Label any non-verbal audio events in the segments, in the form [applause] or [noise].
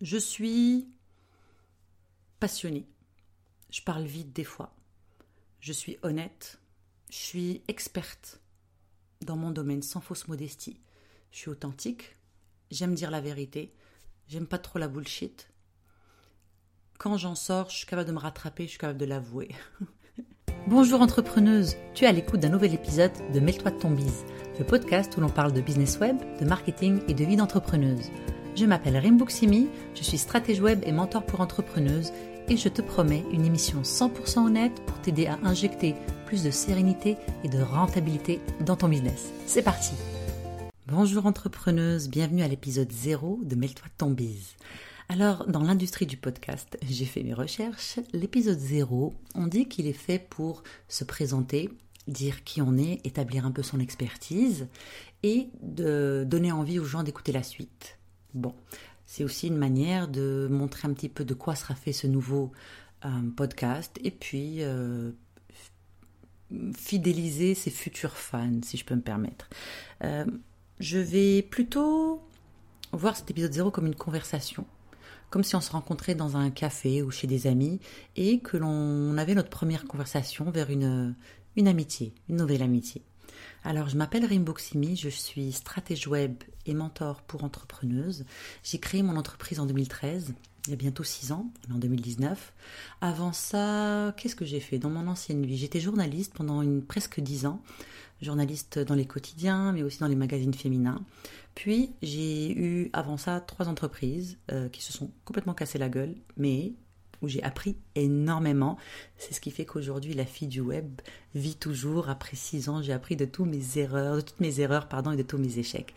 Je suis passionnée. Je parle vite des fois. Je suis honnête. Je suis experte dans mon domaine sans fausse modestie. Je suis authentique. J'aime dire la vérité. J'aime pas trop la bullshit. Quand j'en sors, je suis capable de me rattraper, je suis capable de l'avouer. [laughs] Bonjour entrepreneuse, tu es à l'écoute d'un nouvel épisode de Mêle-toi de ton bise, le podcast où l'on parle de business web, de marketing et de vie d'entrepreneuse. Je m'appelle Rimbuksimi, je suis stratège web et mentor pour entrepreneuses et je te promets une émission 100% honnête pour t'aider à injecter plus de sérénité et de rentabilité dans ton business. C'est parti Bonjour entrepreneuse, bienvenue à l'épisode 0 de Mêle-toi ton bise. Alors, dans l'industrie du podcast, j'ai fait mes recherches. L'épisode 0, on dit qu'il est fait pour se présenter, dire qui on est, établir un peu son expertise et de donner envie aux gens d'écouter la suite. Bon, c'est aussi une manière de montrer un petit peu de quoi sera fait ce nouveau euh, podcast et puis euh, fidéliser ses futurs fans, si je peux me permettre. Euh, je vais plutôt voir cet épisode 0 comme une conversation, comme si on se rencontrait dans un café ou chez des amis et que l'on avait notre première conversation vers une, une amitié, une nouvelle amitié. Alors, je m'appelle Rimboximi, je suis stratège web et mentor pour entrepreneuses. J'ai créé mon entreprise en 2013, il y a bientôt six ans, en 2019. Avant ça, qu'est-ce que j'ai fait dans mon ancienne vie? J'étais journaliste pendant une, presque dix ans, journaliste dans les quotidiens, mais aussi dans les magazines féminins. Puis, j'ai eu avant ça trois entreprises euh, qui se sont complètement cassées la gueule, mais où j'ai appris énormément. C'est ce qui fait qu'aujourd'hui, la fille du web vit toujours. Après six ans, j'ai appris de tous mes erreurs, de toutes mes erreurs, pardon, et de tous mes échecs.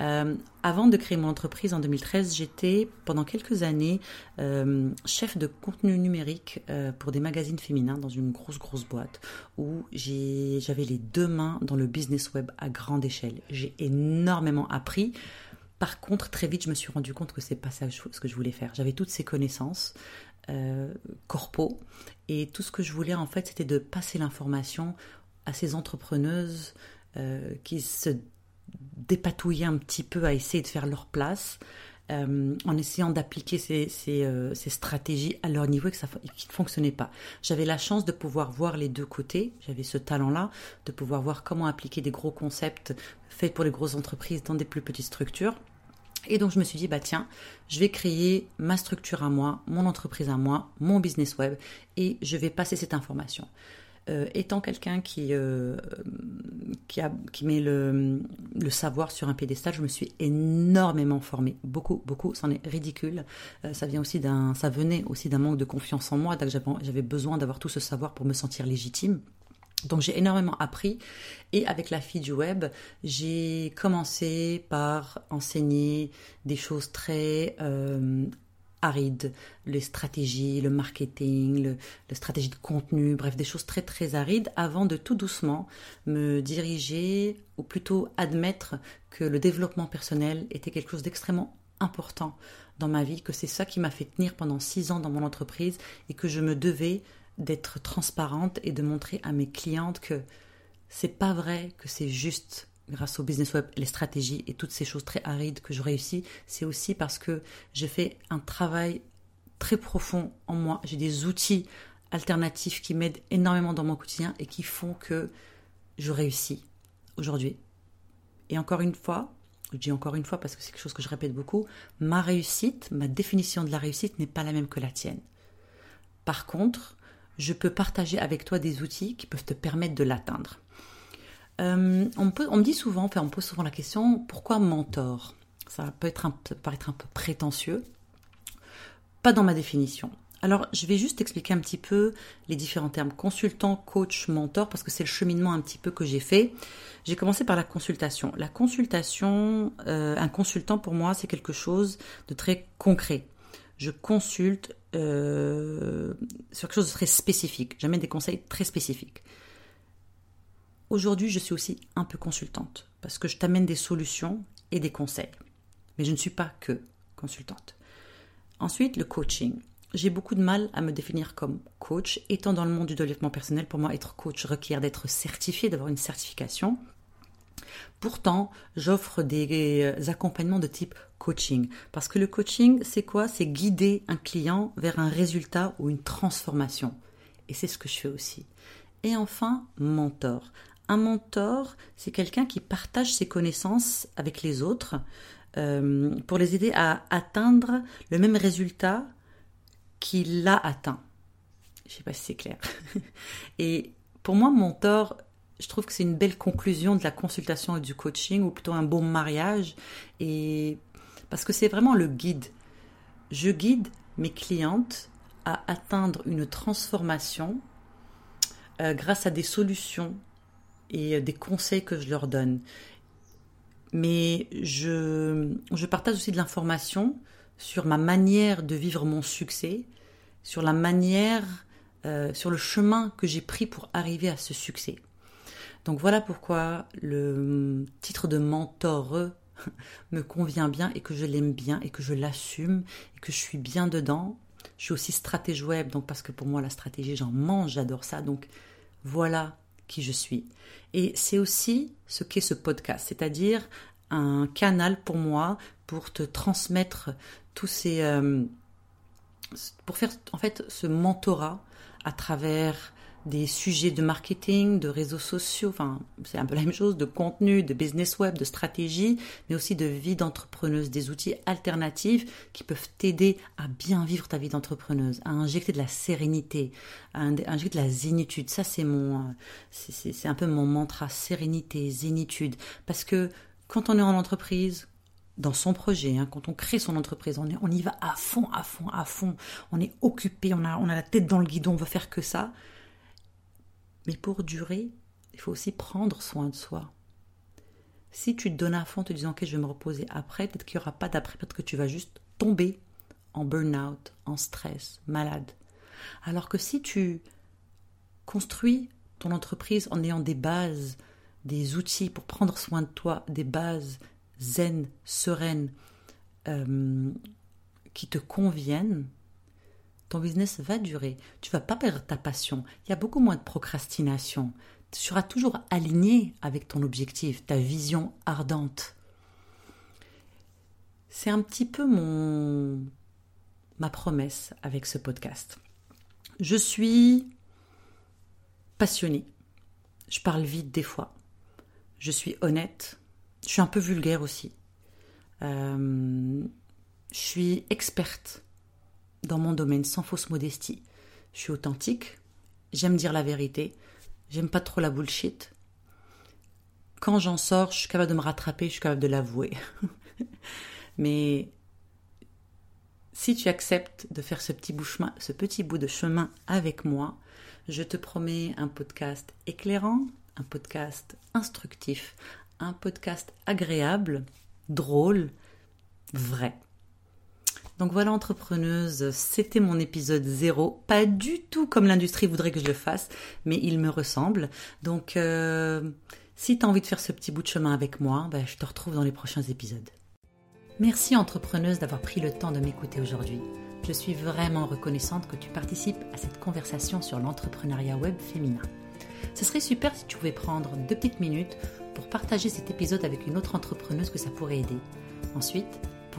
Euh, avant de créer mon entreprise en 2013, j'étais pendant quelques années euh, chef de contenu numérique euh, pour des magazines féminins dans une grosse grosse boîte où j'avais les deux mains dans le business web à grande échelle. J'ai énormément appris. Par contre, très vite, je me suis rendu compte que c'est pas ça ce que je voulais faire. J'avais toutes ces connaissances, euh. Et tout ce que je voulais, en fait, c'était de passer l'information à ces entrepreneuses euh, qui se dépatouillaient un petit peu à essayer de faire leur place. Euh, en essayant d'appliquer ces, ces, ces, stratégies à leur niveau et que ça ne fonctionnait pas. J'avais la chance de pouvoir voir les deux côtés, j'avais ce talent-là, de pouvoir voir comment appliquer des gros concepts faits pour les grosses entreprises dans des plus petites structures. Et donc je me suis dit, bah tiens, je vais créer ma structure à moi, mon entreprise à moi, mon business web, et je vais passer cette information. Euh, étant quelqu'un qui, euh, met le, savoir sur un pédestal, je me suis énormément formée, beaucoup, beaucoup, c'en est ridicule. Euh, ça, vient aussi ça venait aussi d'un manque de confiance en moi, j'avais besoin d'avoir tout ce savoir pour me sentir légitime. Donc j'ai énormément appris. Et avec la fille du web, j'ai commencé par enseigner des choses très euh, arides, les stratégies, le marketing, le, la stratégie de contenu, bref des choses très très arides avant de tout doucement me diriger ou plutôt admettre que le développement personnel était quelque chose d'extrêmement important dans ma vie, que c'est ça qui m'a fait tenir pendant six ans dans mon entreprise et que je me devais d'être transparente et de montrer à mes clientes que c'est pas vrai que c'est juste grâce au business web, les stratégies et toutes ces choses très arides que je réussis, c'est aussi parce que je fais un travail très profond en moi. J'ai des outils alternatifs qui m'aident énormément dans mon quotidien et qui font que je réussis aujourd'hui. Et encore une fois, je dis encore une fois parce que c'est quelque chose que je répète beaucoup, ma réussite, ma définition de la réussite n'est pas la même que la tienne. Par contre, je peux partager avec toi des outils qui peuvent te permettre de l'atteindre. Euh, on, me dit souvent, enfin on pose souvent la question, pourquoi mentor? Ça peut, être un, paraître un peu prétentieux. Pas dans ma définition. Alors, je vais juste expliquer un petit peu les différents termes consultant, coach, mentor, parce que c'est le cheminement un petit peu que j'ai fait. J'ai commencé par la consultation. La consultation, euh, un consultant pour moi, c'est quelque chose de très concret je consulte euh, sur quelque chose de très spécifique. J'amène des conseils très spécifiques. Aujourd'hui, je suis aussi un peu consultante parce que je t'amène des solutions et des conseils. Mais je ne suis pas que consultante. Ensuite, le coaching. J'ai beaucoup de mal à me définir comme coach. Étant dans le monde du développement personnel, pour moi, être coach requiert d'être certifié, d'avoir une certification. Pourtant, j'offre des euh, accompagnements de type coaching. Parce que le coaching, c'est quoi? C'est guider un client vers un résultat ou une transformation. Et c'est ce que je fais aussi. Et enfin, mentor. Un mentor, c'est quelqu'un qui partage ses connaissances avec les autres euh, pour les aider à atteindre le même résultat qu'il a atteint. Je sais pas si c'est clair. [laughs] Et pour moi, mentor, je trouve que c'est une belle conclusion de la consultation et du coaching, ou plutôt un bon mariage. Et parce que c'est vraiment le guide. Je guide mes clientes à atteindre une transformation euh, grâce à des solutions et des conseils que je leur donne. Mais je, je partage aussi de l'information sur ma manière de vivre mon succès, sur la manière, euh, sur le chemin que j'ai pris pour arriver à ce succès. Donc voilà pourquoi le titre de mentor [laughs] me convient bien et que je l'aime bien et que je l'assume et que je suis bien dedans. Je suis aussi stratège web, donc parce que pour moi la stratégie j'en mange, j'adore ça. Donc voilà qui je suis. Et c'est aussi ce qu'est ce podcast, c'est-à-dire un canal pour moi pour te transmettre tous ces... Euh, pour faire en fait ce mentorat à travers des sujets de marketing, de réseaux sociaux, enfin c'est un peu la même chose, de contenu, de business web, de stratégie, mais aussi de vie d'entrepreneuse, des outils alternatifs qui peuvent t'aider à bien vivre ta vie d'entrepreneuse, à injecter de la sérénité, à injecter de la zénitude. Ça c'est mon, c'est un peu mon mantra, sérénité, zénitude, parce que quand on est en entreprise, dans son projet, hein, quand on crée son entreprise, on, on, y va à fond, à fond, à fond. On est occupé, on a, on a la tête dans le guidon, on veut faire que ça. Mais pour durer, il faut aussi prendre soin de soi. Si tu te donnes à fond en te disant que je vais me reposer après, peut-être qu'il n'y aura pas d'après, peut-être que tu vas juste tomber en burn-out, en stress, malade. Alors que si tu construis ton entreprise en ayant des bases, des outils pour prendre soin de toi, des bases zen, sereines, euh, qui te conviennent, ton business va durer. Tu vas pas perdre ta passion. Il y a beaucoup moins de procrastination. Tu seras toujours aligné avec ton objectif, ta vision ardente. C'est un petit peu mon ma promesse avec ce podcast. Je suis passionnée. Je parle vite des fois. Je suis honnête. Je suis un peu vulgaire aussi. Euh, je suis experte dans mon domaine sans fausse modestie. Je suis authentique, j'aime dire la vérité, j'aime pas trop la bullshit. Quand j'en sors, je suis capable de me rattraper, je suis capable de l'avouer. [laughs] Mais si tu acceptes de faire ce petit, bout ce petit bout de chemin avec moi, je te promets un podcast éclairant, un podcast instructif, un podcast agréable, drôle, vrai. Donc voilà, entrepreneuse, c'était mon épisode zéro. Pas du tout comme l'industrie voudrait que je le fasse, mais il me ressemble. Donc euh, si tu as envie de faire ce petit bout de chemin avec moi, ben, je te retrouve dans les prochains épisodes. Merci entrepreneuse d'avoir pris le temps de m'écouter aujourd'hui. Je suis vraiment reconnaissante que tu participes à cette conversation sur l'entrepreneuriat web féminin. Ce serait super si tu pouvais prendre deux petites minutes pour partager cet épisode avec une autre entrepreneuse que ça pourrait aider. Ensuite,